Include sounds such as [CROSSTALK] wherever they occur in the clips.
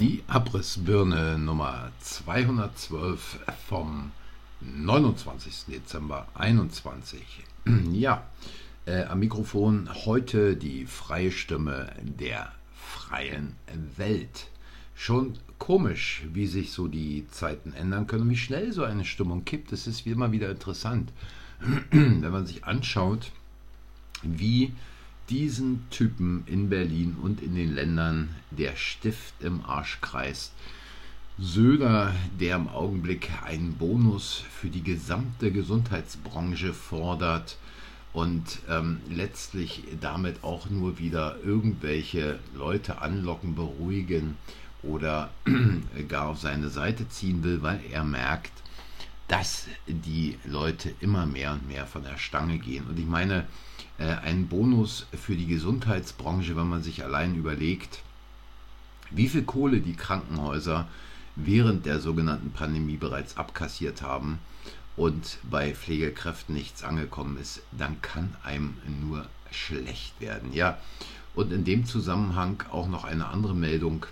Die Abrissbirne Nummer 212 vom 29. Dezember 21. [CLEARS THROAT] Ja, äh, am Mikrofon heute die freie Stimme der freien Welt. Schon komisch, wie sich so die Zeiten ändern können, wie schnell so eine Stimmung kippt. Es ist wie immer wieder interessant, [CLEARS THROAT] wenn man sich anschaut, wie diesen Typen in Berlin und in den Ländern der Stift im Arsch kreist. Söder, der im Augenblick einen Bonus für die gesamte Gesundheitsbranche fordert und ähm, letztlich damit auch nur wieder irgendwelche Leute anlocken, beruhigen oder [CLEARS THROAT] gar auf seine Seite ziehen will, weil er merkt, dass die Leute immer mehr und mehr von der Stange gehen. Und ich meine, äh, ein Bonus für die Gesundheitsbranche, wenn man sich allein überlegt, wie viel Kohle die Krankenhäuser während der sogenannten Pandemie bereits abkassiert haben und bei Pflegekräften nichts angekommen ist, dann kann einem nur schlecht werden. Ja, und in dem Zusammenhang auch noch eine andere Meldung.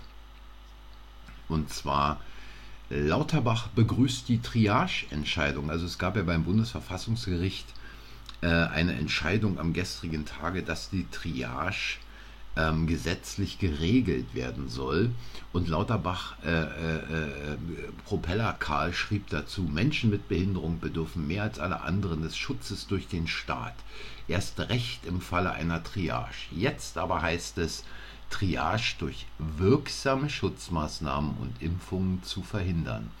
Und zwar Lauterbach begrüßt die Triage-Entscheidung. Also es gab ja beim Bundesverfassungsgericht äh, eine Entscheidung am gestrigen Tage, dass die Triage ähm, gesetzlich geregelt werden soll. Und Lauterbach, äh, äh, äh, Propeller Karl schrieb dazu, Menschen mit Behinderung bedürfen mehr als alle anderen des Schutzes durch den Staat. Erst recht im Falle einer Triage. Jetzt aber heißt es, Triage durch wirksame Schutzmaßnahmen und Impfungen zu verhindern.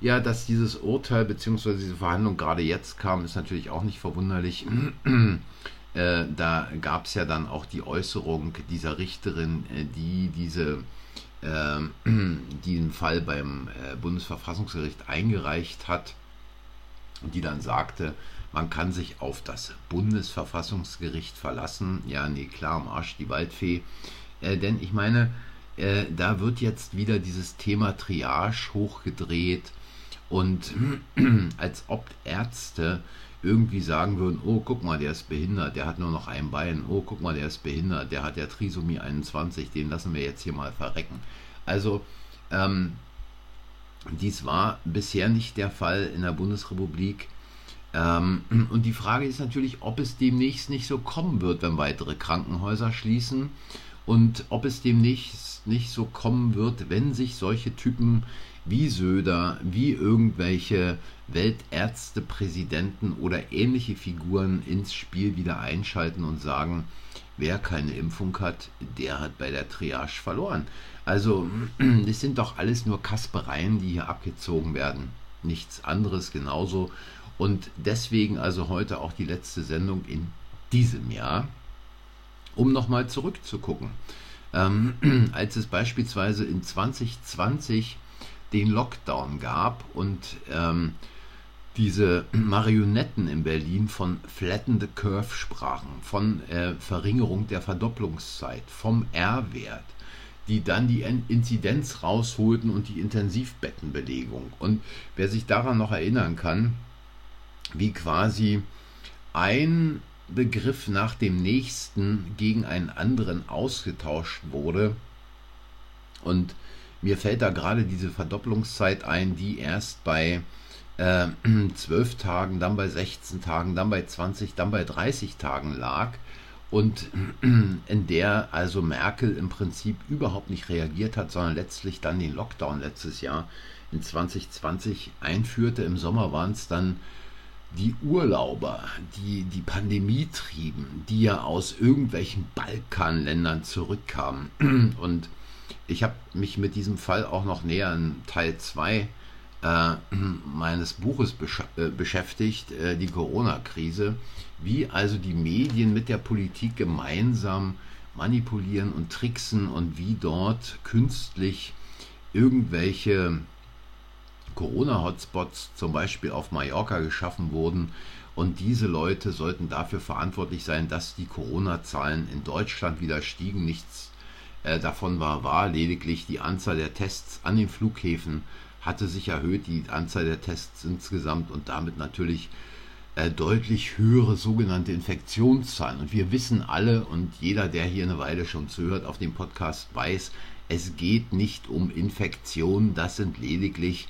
Ja, dass dieses Urteil bzw. diese Verhandlung gerade jetzt kam, ist natürlich auch nicht verwunderlich. [CLEARS THROAT] Äh, da gab es ja dann auch die Äußerung dieser Richterin, äh, die diese äh, [CLEARS THROAT] diesen Fall beim äh, Bundesverfassungsgericht eingereicht hat und die dann sagte, man kann sich auf das Bundesverfassungsgericht verlassen. Ja, nee, klar, am Arsch die Waldfee. Äh, denn ich meine, äh, da wird jetzt wieder dieses Thema Triage hochgedreht und [CLEARS THROAT] als ob Ärzte irgendwie sagen würden, oh, guck mal, der ist behindert, der hat nur noch ein Bein, oh, guck mal, der ist behindert, der hat ja Trisomie 21, den lassen wir jetzt hier mal verrecken. Also, ähm, dies war bisher nicht der Fall in der Bundesrepublik. Ähm, [CLEARS THROAT] und die Frage ist natürlich, ob es demnächst nicht so kommen wird, wenn weitere Krankenhäuser schließen und ob es demnächst nicht so kommen wird, wenn sich solche Typen wie Söder, wie irgendwelche Weltärztepräsidenten oder ähnliche Figuren ins Spiel wieder einschalten und sagen, wer keine Impfung hat, der hat bei der Triage verloren. Also, [CLEARS THROAT] das sind doch alles nur Kaspereien, die hier abgezogen werden. Nichts anderes genauso. Und deswegen also heute auch die letzte Sendung in diesem Jahr, um nochmal zurückzugucken. Ähm, [CLEARS THROAT] als es beispielsweise in 2020 den Lockdown gab und ähm, diese [CLEARS THROAT] Marionetten in Berlin von Flatten the Curve sprachen, von äh, Verringerung der Verdopplungszeit, vom R-Wert, die dann die Inzidenz rausholten und die Intensivbettenbelegung. Und wer sich daran noch erinnern kann, wie quasi ein Begriff nach dem nächsten gegen einen anderen ausgetauscht wurde und mir fällt da gerade diese Verdopplungszeit ein, die erst bei äh, [CLEARS THROAT] 12 Tagen, dann bei 16 Tagen, dann bei 20, dann bei 30 Tagen lag und [CLEARS THROAT] in der also Merkel im Prinzip überhaupt nicht reagiert hat, sondern letztlich dann den Lockdown letztes Jahr in 2020 einführte. Im Sommer waren es dann die Urlauber, die die Pandemie trieben, die ja aus irgendwelchen Balkanländern zurückkamen. [CLEARS THROAT] Und ich habe mich mit diesem Fall auch noch näher in Teil 2 äh, [CLEARS THROAT] meines Buches besch äh, beschäftigt, äh, die Corona-Krise, wie also die Medien mit der Politik gemeinsam manipulieren und tricksen und wie dort künstlich irgendwelche Corona-Hotspots zum Beispiel auf Mallorca geschaffen wurden. Und diese Leute sollten dafür verantwortlich sein, dass die Corona-Zahlen in Deutschland wieder stiegen. Nichts äh, davon war wahr, lediglich die Anzahl der Tests an den Flughäfen hatte sich erhöht, die Anzahl der Tests insgesamt und damit natürlich äh, deutlich höhere sogenannte Infektionszahlen. Und wir wissen alle und jeder, der hier eine Weile schon zuhört auf dem Podcast, weiß, Es geht nicht um Infektionen, das sind lediglich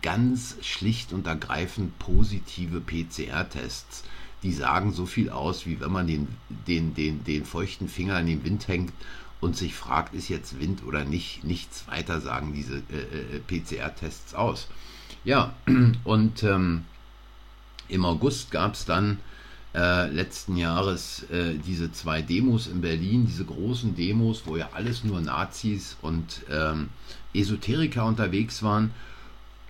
ganz schlicht und ergreifend positive PCR-Tests. Die sagen so viel aus, wie wenn man den, den, den, den feuchten Finger in den Wind hängt und sich fragt, ist jetzt Wind oder nicht. Nichts weiter sagen diese äh, äh PCR-Tests aus. Ja, [CLEARS THROAT] und ähm, im August gab es dann äh, letzten Jahres äh, diese zwei Demos in Berlin, diese großen Demos, wo ja alles nur Nazis und ähm, Esoteriker unterwegs waren.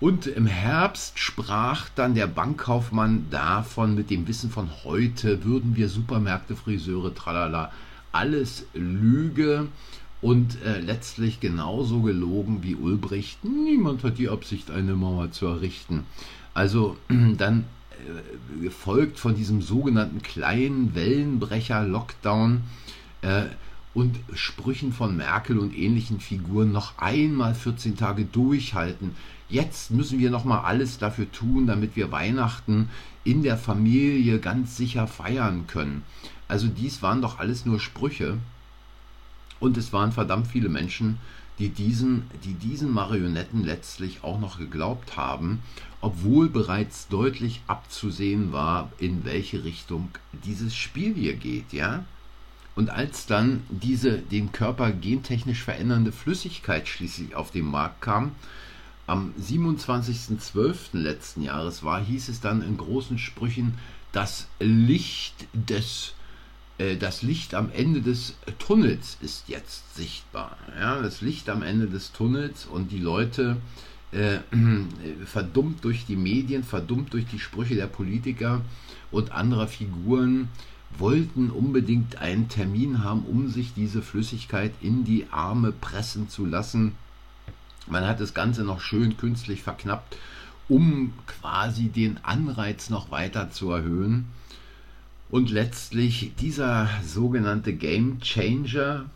Und im Herbst sprach dann der Bankkaufmann davon, mit dem Wissen von heute würden wir Supermärkte, Friseure, tralala, alles Lüge und äh, letztlich genauso gelogen wie Ulbricht. Niemand hat die Absicht, eine Mauer zu errichten. Also [CLEARS THROAT] dann gefolgt von diesem sogenannten kleinen Wellenbrecher-Lockdown äh, und Sprüchen von Merkel und ähnlichen Figuren noch einmal 14 Tage durchhalten. Jetzt müssen wir noch mal alles dafür tun, damit wir Weihnachten in der Familie ganz sicher feiern können. Also dies waren doch alles nur Sprüche. Und es waren verdammt viele Menschen, die diesen, die diesen Marionetten letztlich auch noch geglaubt haben, obwohl bereits deutlich abzusehen war, in welche Richtung dieses Spiel hier geht, ja. Und als dann diese den Körper gentechnisch verändernde Flüssigkeit schließlich auf den Markt kam, am 27.12. letzten Jahres war, hieß es dann in großen Sprüchen, das Licht des das Licht am Ende des Tunnels ist jetzt sichtbar. Ja, das Licht am Ende des Tunnels und die Leute äh, verdummt durch die Medien, verdummt durch die Sprüche der Politiker und anderer Figuren wollten unbedingt einen Termin haben, um sich diese Flüssigkeit in die Arme pressen zu lassen. Man hat das Ganze noch schön künstlich verknappt, um quasi den Anreiz noch weiter zu erhöhen. Und letztlich dieser sogenannte Game Changer,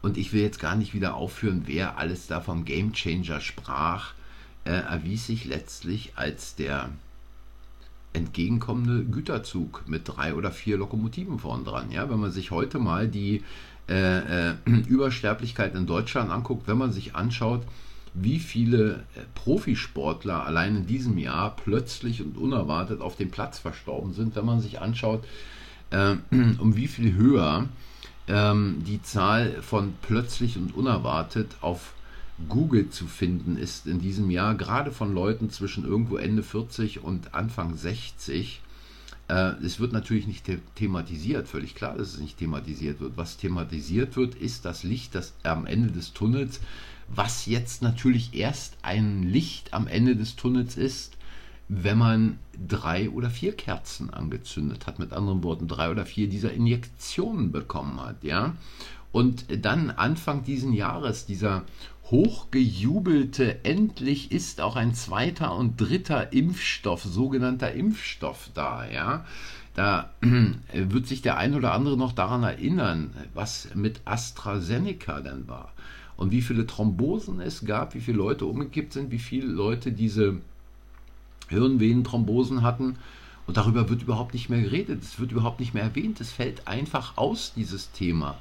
und ich will jetzt gar nicht wieder aufführen, wer alles da vom Game Changer sprach, äh, erwies sich letztlich als der entgegenkommende Güterzug mit drei oder vier Lokomotiven vorn dran. Ja, wenn man sich heute mal die äh, äh, [CLEARS THROAT] Übersterblichkeit in Deutschland anguckt, wenn man sich anschaut, wie viele äh, Profisportler allein in diesem Jahr plötzlich und unerwartet auf dem Platz verstorben sind, wenn man sich anschaut, äh, [CLEARS THROAT] um wie viel höher ähm, die Zahl von plötzlich und unerwartet auf Google zu finden ist in diesem Jahr, gerade von Leuten zwischen irgendwo Ende 40 und Anfang 60. Äh, es wird natürlich nicht the thematisiert, völlig klar, dass es nicht thematisiert wird. Was thematisiert wird, ist das Licht, das am Ende des Tunnels was jetzt natürlich erst ein Licht am Ende des Tunnels ist, wenn man drei oder vier Kerzen angezündet hat, mit anderen Worten drei oder vier dieser Injektionen bekommen hat, ja. Und dann Anfang diesen Jahres dieser hochgejubelte, endlich ist auch ein zweiter und dritter Impfstoff, sogenannter Impfstoff da, ja. Da wird sich der ein oder andere noch daran erinnern, was mit AstraZeneca denn war und wie viele Thrombosen es gab, wie viele Leute umgekippt sind, wie viele Leute diese Hirnvenenthrombosen hatten. Und darüber wird überhaupt nicht mehr geredet, es wird überhaupt nicht mehr erwähnt, es fällt einfach aus, dieses Thema.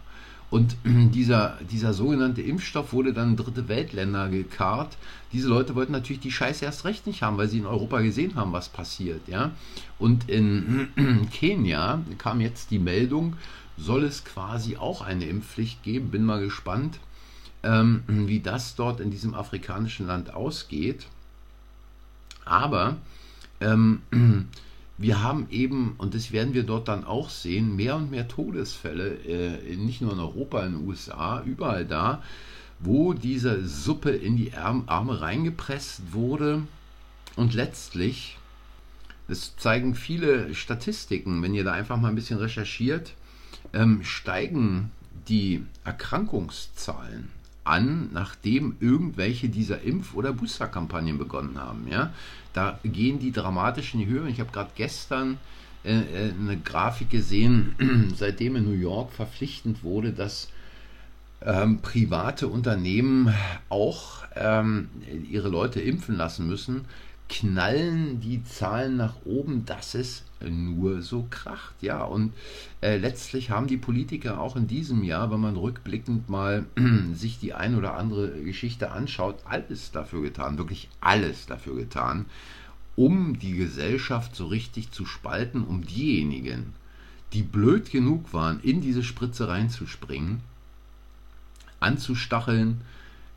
Und [CLEARS THROAT] dieser, dieser sogenannte Impfstoff wurde dann in dritte Weltländer gekarrt. Diese Leute wollten natürlich die Scheiße erst recht nicht haben, weil sie in Europa gesehen haben, was passiert. Ja? Und in [CLEARS THROAT] Kenia kam jetzt die Meldung, soll es quasi auch eine Impfpflicht geben. Bin mal gespannt ähm, wie das dort in diesem afrikanischen Land ausgeht. Aber ähm, [CLEARS THROAT] wir haben eben, und das werden wir dort dann auch sehen, mehr und mehr Todesfälle, äh, nicht nur in Europa, in den USA, überall da, wo diese Suppe in die Arme reingepresst wurde und letztlich, das zeigen viele Statistiken, wenn ihr da einfach mal ein bisschen recherchiert, ähm, steigen die Erkrankungszahlen an, nachdem irgendwelche dieser Impf- oder Boosterkampagnen begonnen haben. Ja? Da gehen die dramatisch in die Höhe. Ich habe gerade gestern äh, äh eine Grafik gesehen, [CLEARS THROAT] seitdem in New York verpflichtend wurde, dass ähm, private Unternehmen auch ähm, ihre Leute impfen lassen müssen, knallen die Zahlen nach oben, dass es nur so kracht. Ja, und äh, letztlich haben die Politiker auch in diesem Jahr, wenn man rückblickend mal [CLEARS THROAT] sich die ein oder andere Geschichte anschaut, alles dafür getan, wirklich alles dafür getan, um die Gesellschaft so richtig zu spalten, um diejenigen, die blöd genug waren, in diese Spritze reinzuspringen, anzustacheln,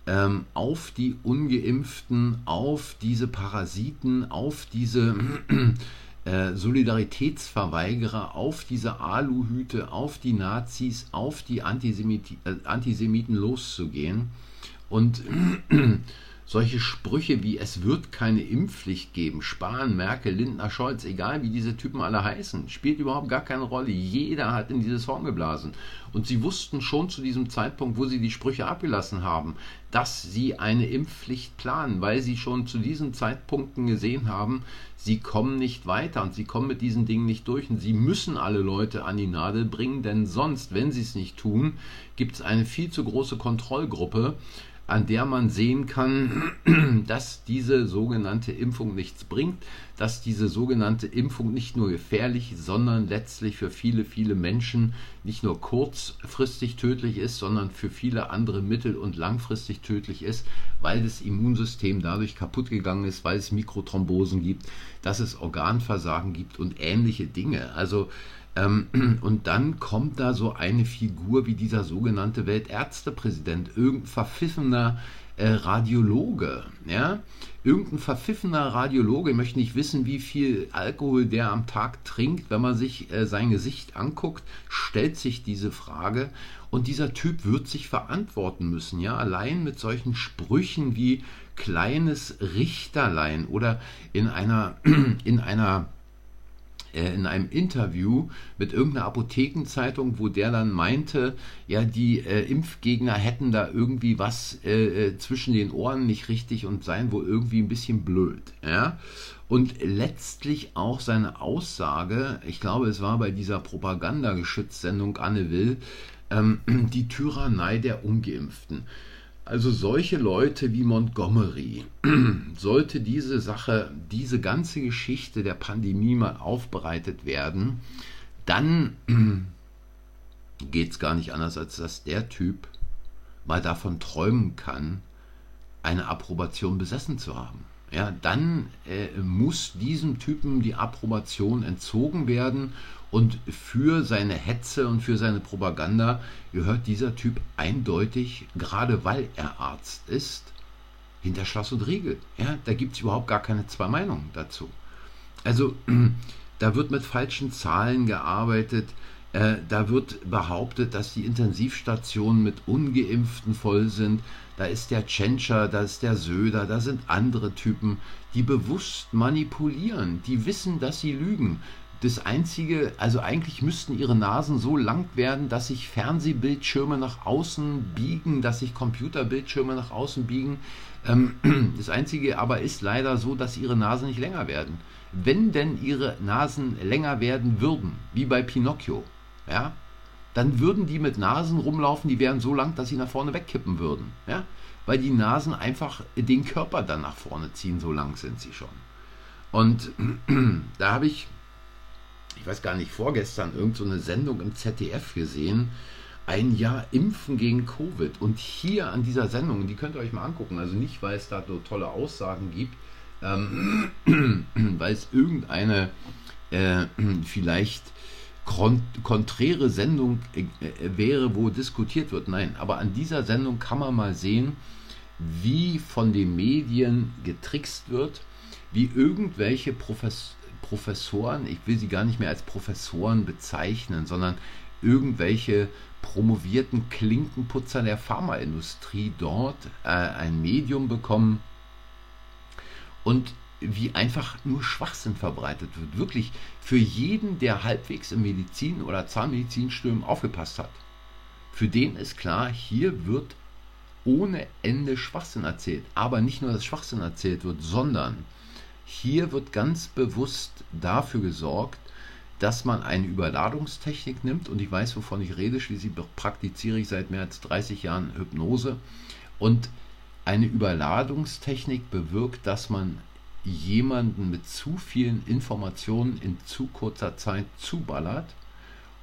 ähm, auf die ungeimpften, auf diese Parasiten, auf diese äh, Solidaritätsverweigerer, auf diese Aluhüte, auf die Nazis, auf die Antisemiti äh, Antisemiten loszugehen. Und solche Sprüche wie es wird keine Impfpflicht geben, Spahn, Merkel, Lindner, Scholz, egal wie diese Typen alle heißen, spielt überhaupt gar keine Rolle. Jeder hat in dieses Horn geblasen. Und sie wussten schon zu diesem Zeitpunkt, wo sie die Sprüche abgelassen haben, dass sie eine Impfpflicht planen, weil sie schon zu diesen Zeitpunkten gesehen haben, sie kommen nicht weiter und sie kommen mit diesen Dingen nicht durch und sie müssen alle Leute an die Nadel bringen, denn sonst, wenn sie es nicht tun, gibt es eine viel zu große Kontrollgruppe, an der man sehen kann, [CLEARS THROAT] dass diese sogenannte Impfung nichts bringt, dass diese sogenannte Impfung nicht nur gefährlich, sondern letztlich für viele, viele Menschen nicht nur kurzfristig tödlich ist, sondern für viele andere mittel- und langfristig tödlich ist, weil das Immunsystem dadurch kaputt gegangen ist, weil es Mikrothrombosen gibt, dass es Organversagen gibt und ähnliche Dinge. Also ähm, [CLEARS THROAT] und dann kommt da so eine Figur wie dieser sogenannte Weltärztepräsident, irgendein verpfiffener äh, Radiologe, ja, irgendein verpfiffener Radiologe, ich möchte nicht wissen, wie viel Alkohol der am Tag trinkt, wenn man sich äh, sein Gesicht anguckt, stellt sich diese Frage. Und dieser Typ wird sich verantworten müssen, ja, allein mit solchen Sprüchen wie kleines Richterlein oder in einer [CLEARS THROAT] in einer in einem Interview mit irgendeiner Apothekenzeitung, wo der dann meinte, ja, die äh, Impfgegner hätten da irgendwie was äh, äh, zwischen den Ohren nicht richtig und seien wohl irgendwie ein bisschen blöd. Ja? Und letztlich auch seine Aussage, ich glaube, es war bei dieser Propagandageschützsendung Anne Will, ähm, [CLEARS THROAT] die Tyrannei der Ungeimpften. Also solche Leute wie Montgomery, [CLEARS THROAT] sollte diese Sache, diese ganze Geschichte der Pandemie mal aufbereitet werden, dann [CLEARS THROAT] geht es gar nicht anders, als dass der Typ mal davon träumen kann, eine Approbation besessen zu haben. Ja, dann äh, muss diesem Typen die Approbation entzogen werden und für seine Hetze und für seine Propaganda gehört dieser Typ eindeutig, gerade weil er Arzt ist, hinter Schloss und Riegel. Ja, da gibt es überhaupt gar keine zwei Meinungen dazu. Also [CLEARS THROAT] da wird mit falschen Zahlen gearbeitet. Äh, da wird behauptet, dass die Intensivstationen mit Ungeimpften voll sind. Da ist der Tschentscher, da ist der Söder, da sind andere Typen, die bewusst manipulieren, die wissen, dass sie lügen das einzige, also eigentlich müssten ihre Nasen so lang werden, dass sich Fernsehbildschirme nach außen biegen, dass sich Computerbildschirme nach außen biegen. Ähm, [CLEARS THROAT] das einzige aber ist leider so, dass ihre Nasen nicht länger werden. Wenn denn ihre Nasen länger werden würden, wie bei Pinocchio, ja, dann würden die mit Nasen rumlaufen, die wären so lang, dass sie nach vorne wegkippen würden, ja, weil die Nasen einfach den Körper dann nach vorne ziehen, so lang sind sie schon. Und [CLEARS THROAT] da habe ich ich weiß gar nicht, vorgestern irgendeine so Sendung im ZDF gesehen. Ein Jahr Impfen gegen Covid. Und hier an dieser Sendung, die könnt ihr euch mal angucken, also nicht, weil es da so tolle Aussagen gibt, ähm, [CLEARS THROAT] weil es irgendeine äh, [CLEARS THROAT] vielleicht konträre Sendung äh, wäre, wo diskutiert wird. Nein, aber an dieser Sendung kann man mal sehen, wie von den Medien getrickst wird, wie irgendwelche Professoren Professoren, ich will sie gar nicht mehr als Professoren bezeichnen, sondern irgendwelche promovierten Klinkenputzer der Pharmaindustrie dort äh, ein Medium bekommen und wie einfach nur Schwachsinn verbreitet wird. Wirklich für jeden, der halbwegs im Medizin- oder Zahnmedizinstudium aufgepasst hat. Für den ist klar, hier wird ohne Ende Schwachsinn erzählt. Aber nicht nur, dass Schwachsinn erzählt wird, sondern hier wird ganz bewusst dafür gesorgt, dass man eine Überladungstechnik nimmt und ich weiß, wovon ich rede, schließlich praktiziere ich seit mehr als 30 Jahren Hypnose und eine Überladungstechnik bewirkt, dass man jemanden mit zu vielen Informationen in zu kurzer Zeit zuballert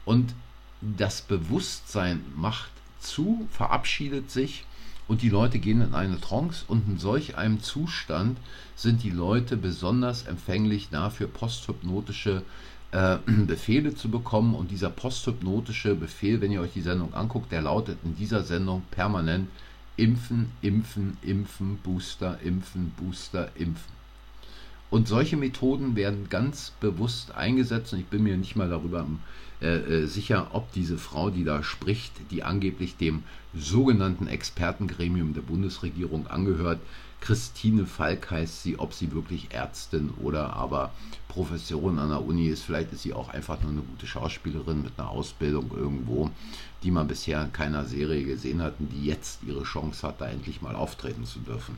und das Bewusstsein macht zu, verabschiedet sich und die Leute gehen in eine Trance und in solch einem Zustand sind die Leute besonders empfänglich dafür, posthypnotische äh, [CLEARS THROAT] Befehle zu bekommen. Und dieser posthypnotische Befehl, wenn ihr euch die Sendung anguckt, der lautet in dieser Sendung permanent Impfen, Impfen, Impfen, Booster, Impfen, Booster, Impfen. Und solche Methoden werden ganz bewusst eingesetzt und ich bin mir nicht mal darüber äh, äh, sicher, ob diese Frau, die da spricht, die angeblich dem sogenannten Expertengremium der Bundesregierung angehört, Christine Falk heißt sie, ob sie wirklich Ärztin oder aber Professorin an der Uni ist. Vielleicht ist sie auch einfach nur eine gute Schauspielerin mit einer Ausbildung irgendwo, die man bisher in keiner Serie gesehen hat und die jetzt ihre Chance hat, da endlich mal auftreten zu dürfen.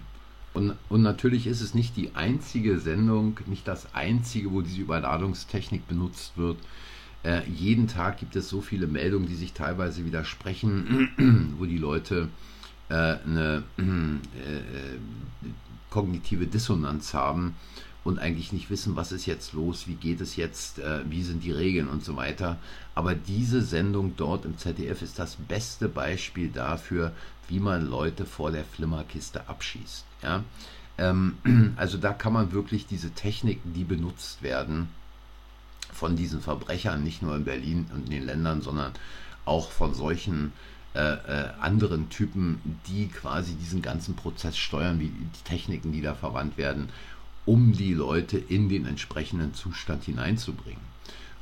Und, und natürlich ist es nicht die einzige Sendung, nicht das einzige, wo diese Überladungstechnik benutzt wird. Äh, jeden Tag gibt es so viele Meldungen, die sich teilweise widersprechen, [CLEARS THROAT] wo die Leute äh, eine [CLEARS THROAT] äh, kognitive Dissonanz haben und eigentlich nicht wissen, was ist jetzt los, wie geht es jetzt, äh, wie sind die Regeln und so weiter. Aber diese Sendung dort im ZDF ist das beste Beispiel dafür, wie man Leute vor der Flimmerkiste abschießt. Ja? Ähm, [CLEARS THROAT] also da kann man wirklich diese Techniken, die benutzt werden, von diesen Verbrechern, nicht nur in Berlin und in den Ländern, sondern auch von solchen äh, äh, anderen Typen, die quasi diesen ganzen Prozess steuern, wie die Techniken, die da verwandt werden, um die Leute in den entsprechenden Zustand hineinzubringen.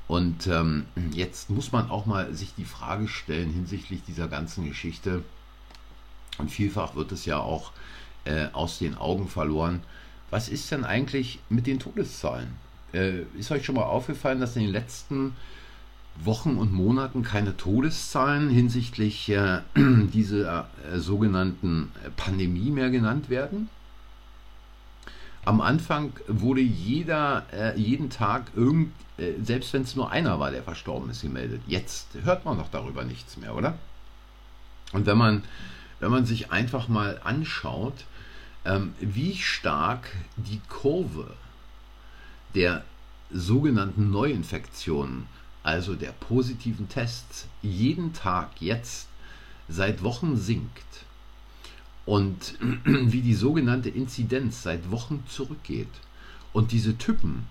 Und ähm, jetzt muss man auch mal sich die Frage stellen hinsichtlich dieser ganzen Geschichte. Und vielfach wird es ja auch äh, aus den Augen verloren. Was ist denn eigentlich mit den Todeszahlen? Äh, ist euch schon mal aufgefallen, dass in den letzten Wochen und Monaten keine Todeszahlen hinsichtlich äh, [CLEARS THROAT] dieser äh, sogenannten Pandemie mehr genannt werden? Am Anfang wurde jeder, äh, jeden Tag irgend, äh, selbst wenn es nur einer war, der verstorben ist, gemeldet. Jetzt hört man doch darüber nichts mehr, oder? Und wenn man, wenn man sich einfach mal anschaut, ähm, wie stark die Kurve der sogenannten Neuinfektionen, also der positiven Tests, jeden Tag jetzt seit Wochen sinkt und [CLEARS THROAT] wie die sogenannte Inzidenz seit Wochen zurückgeht und diese Typen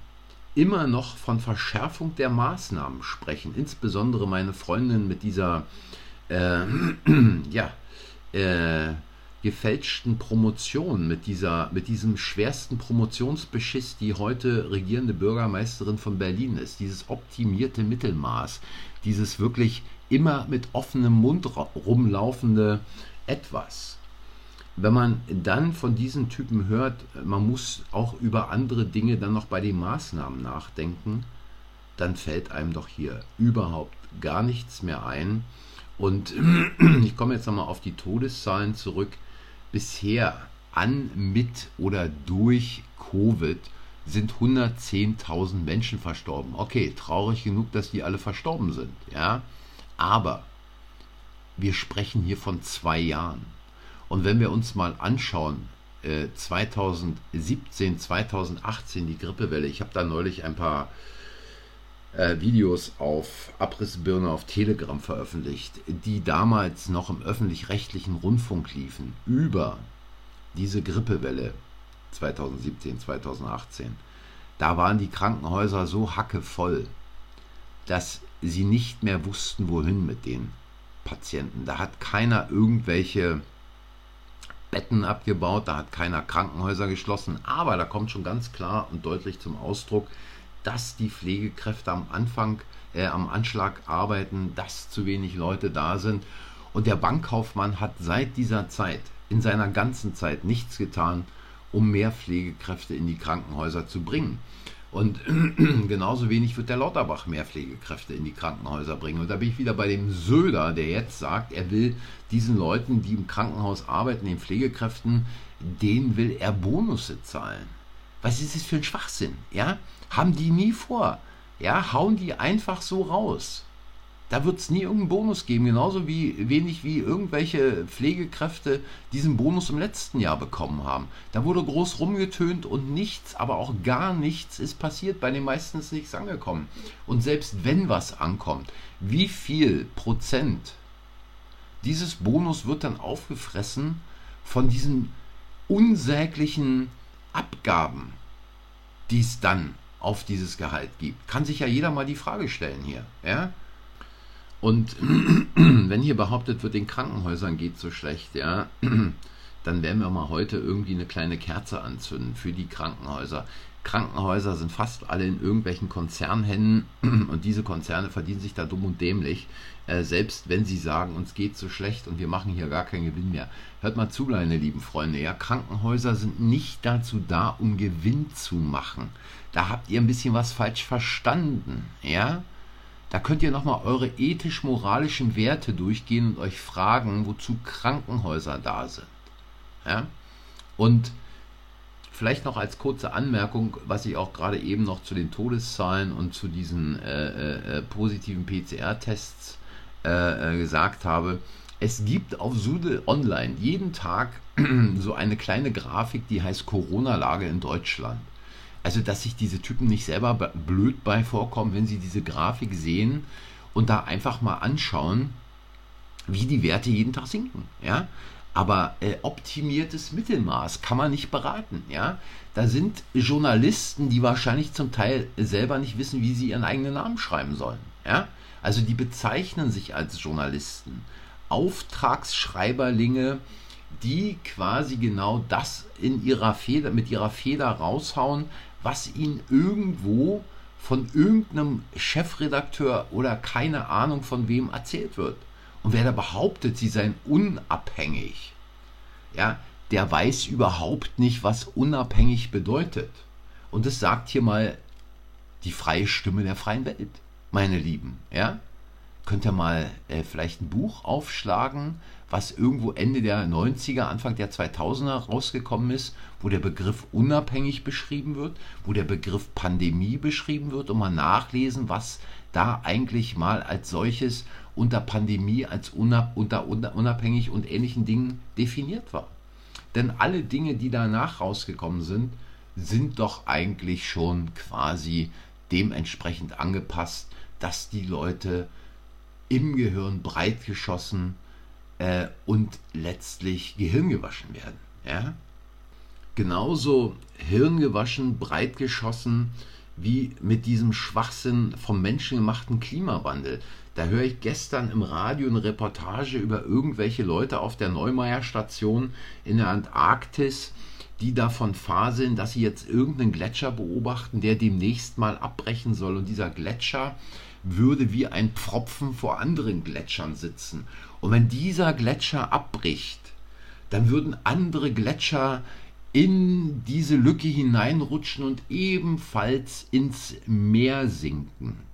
immer noch von Verschärfung der Maßnahmen sprechen, insbesondere meine Freundin mit dieser äh, [CLEARS THROAT] ja, äh, gefälschten Promotion, mit, dieser, mit diesem schwersten Promotionsbeschiss, die heute regierende Bürgermeisterin von Berlin ist, dieses optimierte Mittelmaß, dieses wirklich immer mit offenem Mund rumlaufende Etwas. Wenn man dann von diesen Typen hört, man muss auch über andere Dinge dann noch bei den Maßnahmen nachdenken, dann fällt einem doch hier überhaupt gar nichts mehr ein. Und [CLEARS THROAT] ich komme jetzt nochmal auf die Todeszahlen zurück bisher an, mit oder durch Covid sind 110.000 Menschen verstorben. Okay, traurig genug, dass die alle verstorben sind, ja. Aber wir sprechen hier von zwei Jahren. Und wenn wir uns mal anschauen, 2017, äh, 2018 die Grippewelle, ich habe da neulich ein paar äh, Videos auf Abrissbirne auf Telegram veröffentlicht, die damals noch im öffentlich-rechtlichen Rundfunk liefen, über diese Grippewelle 2017, 2018. Da waren die Krankenhäuser so hackevoll, dass sie nicht mehr wussten, wohin mit den Patienten. Da hat keiner irgendwelche Betten abgebaut, da hat keiner Krankenhäuser geschlossen, aber da kommt schon ganz klar und deutlich zum Ausdruck, dass die Pflegekräfte am Anfang, äh, am Anschlag arbeiten, dass zu wenig Leute da sind. Und der Bankkaufmann hat seit dieser Zeit, in seiner ganzen Zeit, nichts getan, um mehr Pflegekräfte in die Krankenhäuser zu bringen. Und [CLEARS THROAT] genauso wenig wird der Lauterbach mehr Pflegekräfte in die Krankenhäuser bringen. Und da bin ich wieder bei dem Söder, der jetzt sagt, er will diesen Leuten, die im Krankenhaus arbeiten, den Pflegekräften, denen will er Bonusse zahlen. Was ist das für ein Schwachsinn? Ja? Haben die nie vor. Ja, hauen die einfach so raus. Da wird es nie irgendeinen Bonus geben, genauso wie wenig wie irgendwelche Pflegekräfte diesen Bonus im letzten Jahr bekommen haben. Da wurde groß rumgetönt und nichts, aber auch gar nichts ist passiert. Bei den meisten ist nichts angekommen. Und selbst wenn was ankommt, wie viel Prozent dieses Bonus wird dann aufgefressen von diesen unsäglichen Abgaben, die es dann auf dieses Gehalt gibt? Kann sich ja jeder mal die Frage stellen hier. Ja? Und [CLEARS THROAT] wenn hier behauptet wird, den Krankenhäusern geht so schlecht, ja, [CLEARS THROAT] dann werden wir mal heute irgendwie eine kleine Kerze anzünden für die Krankenhäuser. Krankenhäuser sind fast alle in irgendwelchen Konzernhänden [CLEARS THROAT] und diese Konzerne verdienen sich da dumm und dämlich, äh, selbst wenn sie sagen, uns geht so schlecht und wir machen hier gar keinen Gewinn mehr. Hört mal zu, meine lieben Freunde, ja, Krankenhäuser sind nicht dazu da, um Gewinn zu machen. Da habt ihr ein bisschen was falsch verstanden, ja. Da könnt ihr nochmal eure ethisch-moralischen Werte durchgehen und euch fragen, wozu Krankenhäuser da sind. Ja? Und vielleicht noch als kurze Anmerkung, was ich auch gerade eben noch zu den Todeszahlen und zu diesen äh, äh, äh positiven PCR-Tests äh, äh, gesagt habe. Es gibt auf Sude Online jeden Tag [CLEARS THROAT] so eine kleine Grafik, die heißt Corona-Lage in Deutschland. Also, dass sich diese Typen nicht selber blöd bei vorkommen, wenn sie diese Grafik sehen und da einfach mal anschauen, wie die Werte jeden Tag sinken. Ja? Aber äh, optimiertes Mittelmaß kann man nicht beraten. Ja? Da sind Journalisten, die wahrscheinlich zum Teil selber nicht wissen, wie sie ihren eigenen Namen schreiben sollen. Ja? Also die bezeichnen sich als Journalisten. Auftragsschreiberlinge, die quasi genau das in ihrer Feder, mit ihrer Feder raushauen, was ihnen irgendwo von irgendeinem Chefredakteur oder keine Ahnung von wem erzählt wird. Und wer da behauptet, sie seien unabhängig, ja, der weiß überhaupt nicht, was unabhängig bedeutet. Und das sagt hier mal die freie Stimme der freien Welt, meine Lieben. Ja? Könnt ihr mal äh, vielleicht ein Buch aufschlagen, was irgendwo Ende der 90er, Anfang der 2000er rausgekommen ist, wo der Begriff unabhängig beschrieben wird, wo der Begriff Pandemie beschrieben wird und mal nachlesen, was da eigentlich mal als solches unter Pandemie, als unab, unter, unter unabhängig und ähnlichen Dingen definiert war. Denn alle Dinge, die danach rausgekommen sind, sind doch eigentlich schon quasi dementsprechend angepasst, dass die Leute im Gehirn breit geschossen äh, und letztlich gehirngewaschen werden. Ja? Genauso hirngewaschen, breit geschossen wie mit diesem Schwachsinn vom menschengemachten Klimawandel. Da höre ich gestern im Radio eine Reportage über irgendwelche Leute auf der Neumeier Station in der Antarktis, die davon faseln, dass sie jetzt irgendeinen Gletscher beobachten, der demnächst mal abbrechen soll. Und dieser Gletscher würde wie ein Pfropfen vor anderen Gletschern sitzen. Und wenn dieser Gletscher abbricht, dann würden andere Gletscher in diese Lücke hineinrutschen und ebenfalls ins Meer sinken.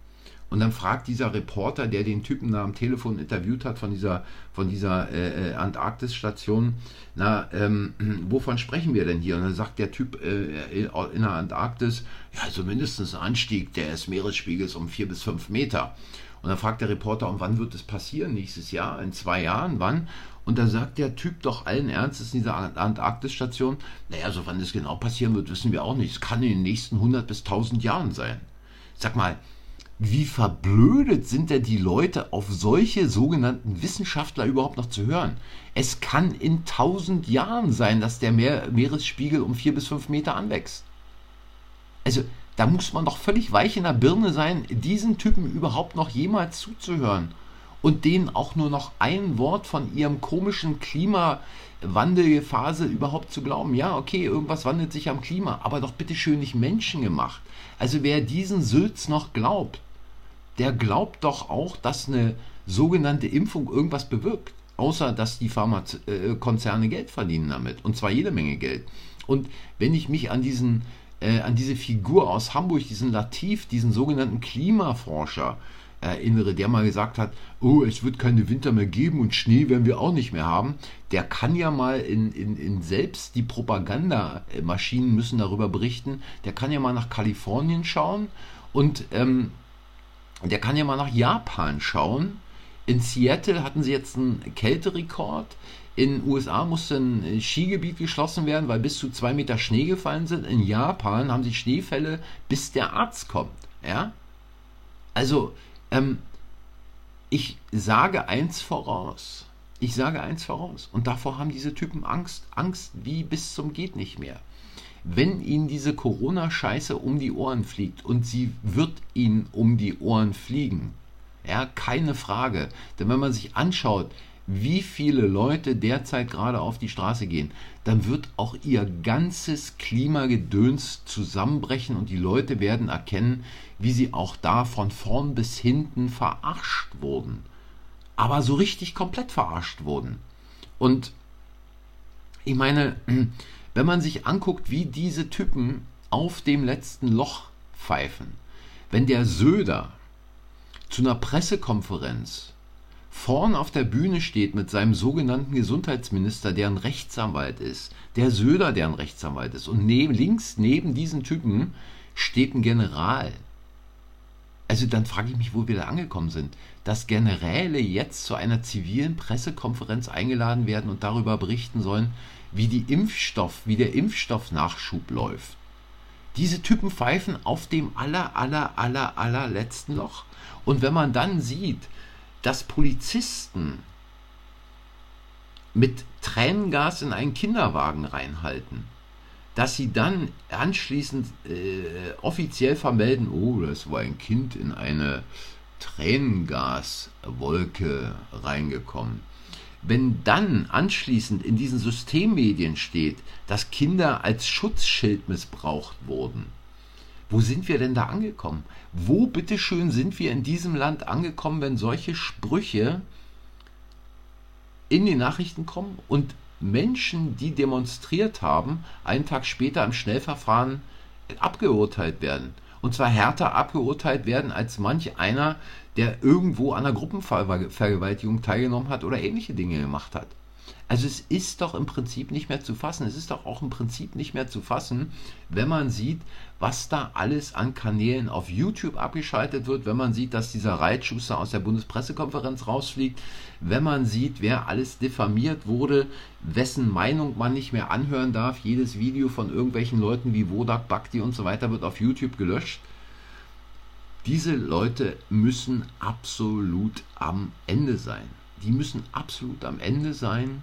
Und dann fragt dieser Reporter, der den Typen da am Telefon interviewt hat von dieser, von dieser äh, äh Antarktis-Station, na, ähm, [CLEARS THROAT] wovon sprechen wir denn hier? Und dann sagt der Typ äh, in der Antarktis, ja, also mindestens ein Anstieg des Meeresspiegels um vier bis fünf Meter. Und dann fragt der Reporter, und wann wird es passieren? Nächstes Jahr? In zwei Jahren? Wann? Und da sagt der Typ doch allen Ernstes in dieser Antarktis-Station, naja, so wann das genau passieren wird, wissen wir auch nicht. Es kann in den nächsten 100 bis 1000 Jahren sein. Sag mal, wie verblödet sind denn die Leute, auf solche sogenannten Wissenschaftler überhaupt noch zu hören? Es kann in 1000 Jahren sein, dass der Meer Meeresspiegel um 4 bis 5 Meter anwächst. Also, da muss man doch völlig weich in der Birne sein, diesen Typen überhaupt noch jemals zuzuhören und denen auch nur noch ein Wort von ihrem komischen Klimawandelphase überhaupt zu glauben. Ja, okay, irgendwas wandelt sich am Klima, aber doch bitte schön nicht menschengemacht. Also wer diesen Sülz noch glaubt, der glaubt doch auch, dass eine sogenannte Impfung irgendwas bewirkt. Außer dass die Pharmakonzerne Geld verdienen damit. Und zwar jede Menge Geld. Und wenn ich mich an diesen äh, an diese Figur aus Hamburg, diesen Latif, diesen sogenannten Klimaforscher erinnere, der mal gesagt hat, oh, es wird keine Winter mehr geben und Schnee werden wir auch nicht mehr haben, der kann ja mal in, in, in selbst die Propagandamaschinen müssen darüber berichten, der kann ja mal nach Kalifornien schauen und ähm, der kann ja mal nach Japan schauen. In Seattle hatten sie jetzt einen Kälterekord. In den USA musste ein Skigebiet geschlossen werden, weil bis zu zwei Meter Schnee gefallen sind. In Japan haben sie Schneefälle, bis der Arzt kommt. Ja? Also, ähm, ich sage eins voraus. Ich sage eins voraus. Und davor haben diese Typen Angst. Angst wie bis zum geht nicht mehr. Wenn ihnen diese Corona-Scheiße um die Ohren fliegt und sie wird ihnen um die Ohren fliegen, ja, keine Frage. Denn wenn man sich anschaut, wie viele Leute derzeit gerade auf die Straße gehen, dann wird auch ihr ganzes Klimagedöns zusammenbrechen und die Leute werden erkennen, wie sie auch da von vorn bis hinten verarscht wurden. Aber so richtig komplett verarscht wurden. Und ich meine, wenn man sich anguckt, wie diese Typen auf dem letzten Loch pfeifen, wenn der Söder zu einer Pressekonferenz vorn auf der Bühne steht mit seinem sogenannten Gesundheitsminister, der ein Rechtsanwalt ist, der Söder, der ein Rechtsanwalt ist, und neben, links neben diesen Typen steht ein General. Also dann frage ich mich, wo wir da angekommen sind. Dass Generäle jetzt zu einer zivilen Pressekonferenz eingeladen werden und darüber berichten sollen, wie die Impfstoff, wie der Impfstoffnachschub läuft. Diese Typen pfeifen auf dem aller, aller, aller, allerletzten Loch. Und wenn man dann sieht, dass Polizisten mit Tränengas in einen Kinderwagen reinhalten, dass sie dann anschließend äh, offiziell vermelden, oh, das war ein Kind in eine Tränengaswolke reingekommen. Wenn dann anschließend in diesen Systemmedien steht, dass Kinder als Schutzschild missbraucht wurden, wo sind wir denn da angekommen? Wo bitteschön sind wir in diesem Land angekommen, wenn solche Sprüche in die Nachrichten kommen und Menschen, die demonstriert haben, einen Tag später im Schnellverfahren abgeurteilt werden? Und zwar härter abgeurteilt werden als manch einer, der irgendwo an einer Gruppenvergewaltigung teilgenommen hat oder ähnliche Dinge gemacht hat. Also es ist doch im Prinzip nicht mehr zu fassen. Es ist doch auch im Prinzip nicht mehr zu fassen, wenn man sieht, was da alles an Kanälen auf YouTube abgeschaltet wird, wenn man sieht, dass dieser Reitschuster aus der Bundespressekonferenz rausfliegt, wenn man sieht, wer alles diffamiert wurde, wessen Meinung man nicht mehr anhören darf. Jedes Video von irgendwelchen Leuten wie Wodak, Bhakti und so weiter wird auf YouTube gelöscht. Diese Leute müssen absolut am Ende sein. Die müssen absolut am Ende sein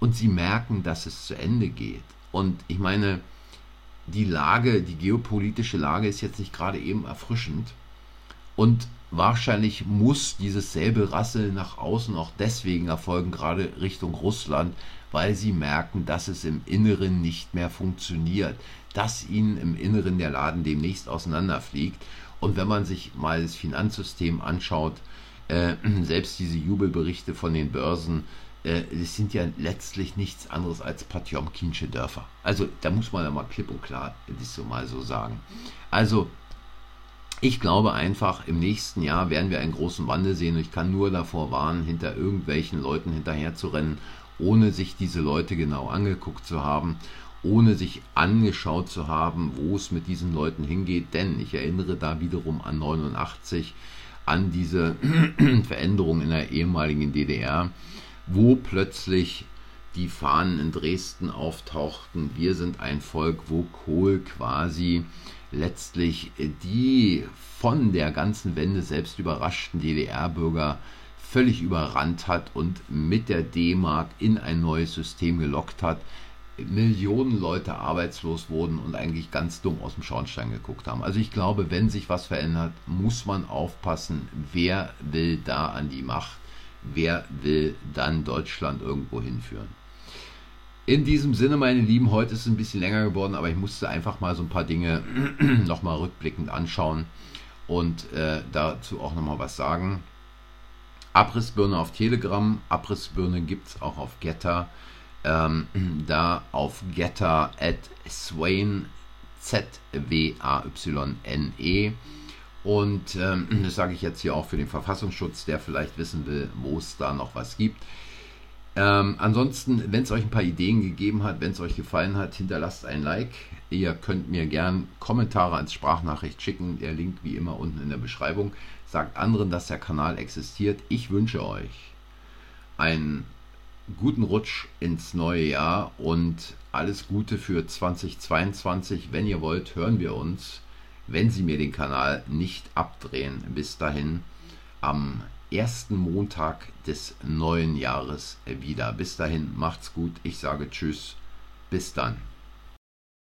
und sie merken, dass es zu Ende geht. Und ich meine, die Lage, die geopolitische Lage ist jetzt nicht gerade eben erfrischend. Und wahrscheinlich muss dieses Säbelrasseln nach außen auch deswegen erfolgen, gerade Richtung Russland, weil sie merken, dass es im Inneren nicht mehr funktioniert, dass ihnen im Inneren der Laden demnächst auseinanderfliegt. Und wenn man sich mal das Finanzsystem anschaut, äh, [CLEARS THROAT] selbst diese Jubelberichte von den Börsen, äh, das sind ja letztlich nichts anderes als Patjomkinsche Dörfer. Also da muss man ja mal klipp und klar das so mal so sagen. Also ich glaube einfach, im nächsten Jahr werden wir einen großen Wandel sehen und ich kann nur davor warnen, hinter irgendwelchen Leuten hinterher zu rennen, ohne sich diese Leute genau angeguckt zu haben, ohne sich angeschaut zu haben, wo es mit diesen Leuten hingeht. Denn ich erinnere da wiederum an 89, an diese [CLEARS THROAT] Veränderung in der ehemaligen DDR wo plötzlich die Fahnen in Dresden auftauchten. Wir sind ein Volk, wo Kohl quasi letztlich die von der ganzen Wende selbst überraschten DDR-Bürger völlig überrannt hat und mit der D-Mark in ein neues System gelockt hat. Millionen Leute arbeitslos wurden und eigentlich ganz dumm aus dem Schornstein geguckt haben. Also ich glaube, wenn sich was verändert, muss man aufpassen, wer will da an die Macht wer will dann Deutschland irgendwo hinführen. In diesem Sinne, meine Lieben, heute ist es ein bisschen länger geworden, aber ich musste einfach mal so ein paar Dinge [CLEARS THROAT] nochmal rückblickend anschauen und äh, dazu auch nochmal was sagen. Abrissbirne auf Telegram, Abrissbirne gibt es auch auf Getter. Ähm, [CLEARS THROAT] da auf Getter at Swain, Z-W-A-Y-N-E. Und ähm, [CLEARS THROAT] das sage ich jetzt hier auch für den Verfassungsschutz, der vielleicht wissen will, wo es da noch was gibt. Ähm, ansonsten, wenn es euch ein paar Ideen gegeben hat, wenn es euch gefallen hat, hinterlasst ein Like. Ihr könnt mir gern Kommentare als Sprachnachricht schicken. Der Link wie immer unten in der Beschreibung. Sagt anderen, dass der Kanal existiert. Ich wünsche euch einen guten Rutsch ins neue Jahr und alles Gute für 2022. Wenn ihr wollt, hören wir uns, wenn Sie mir den Kanal nicht abdrehen. Bis dahin am ersten Montag des neuen Jahres wieder. Bis dahin macht's gut. Ich sage Tschüss. Bis dann.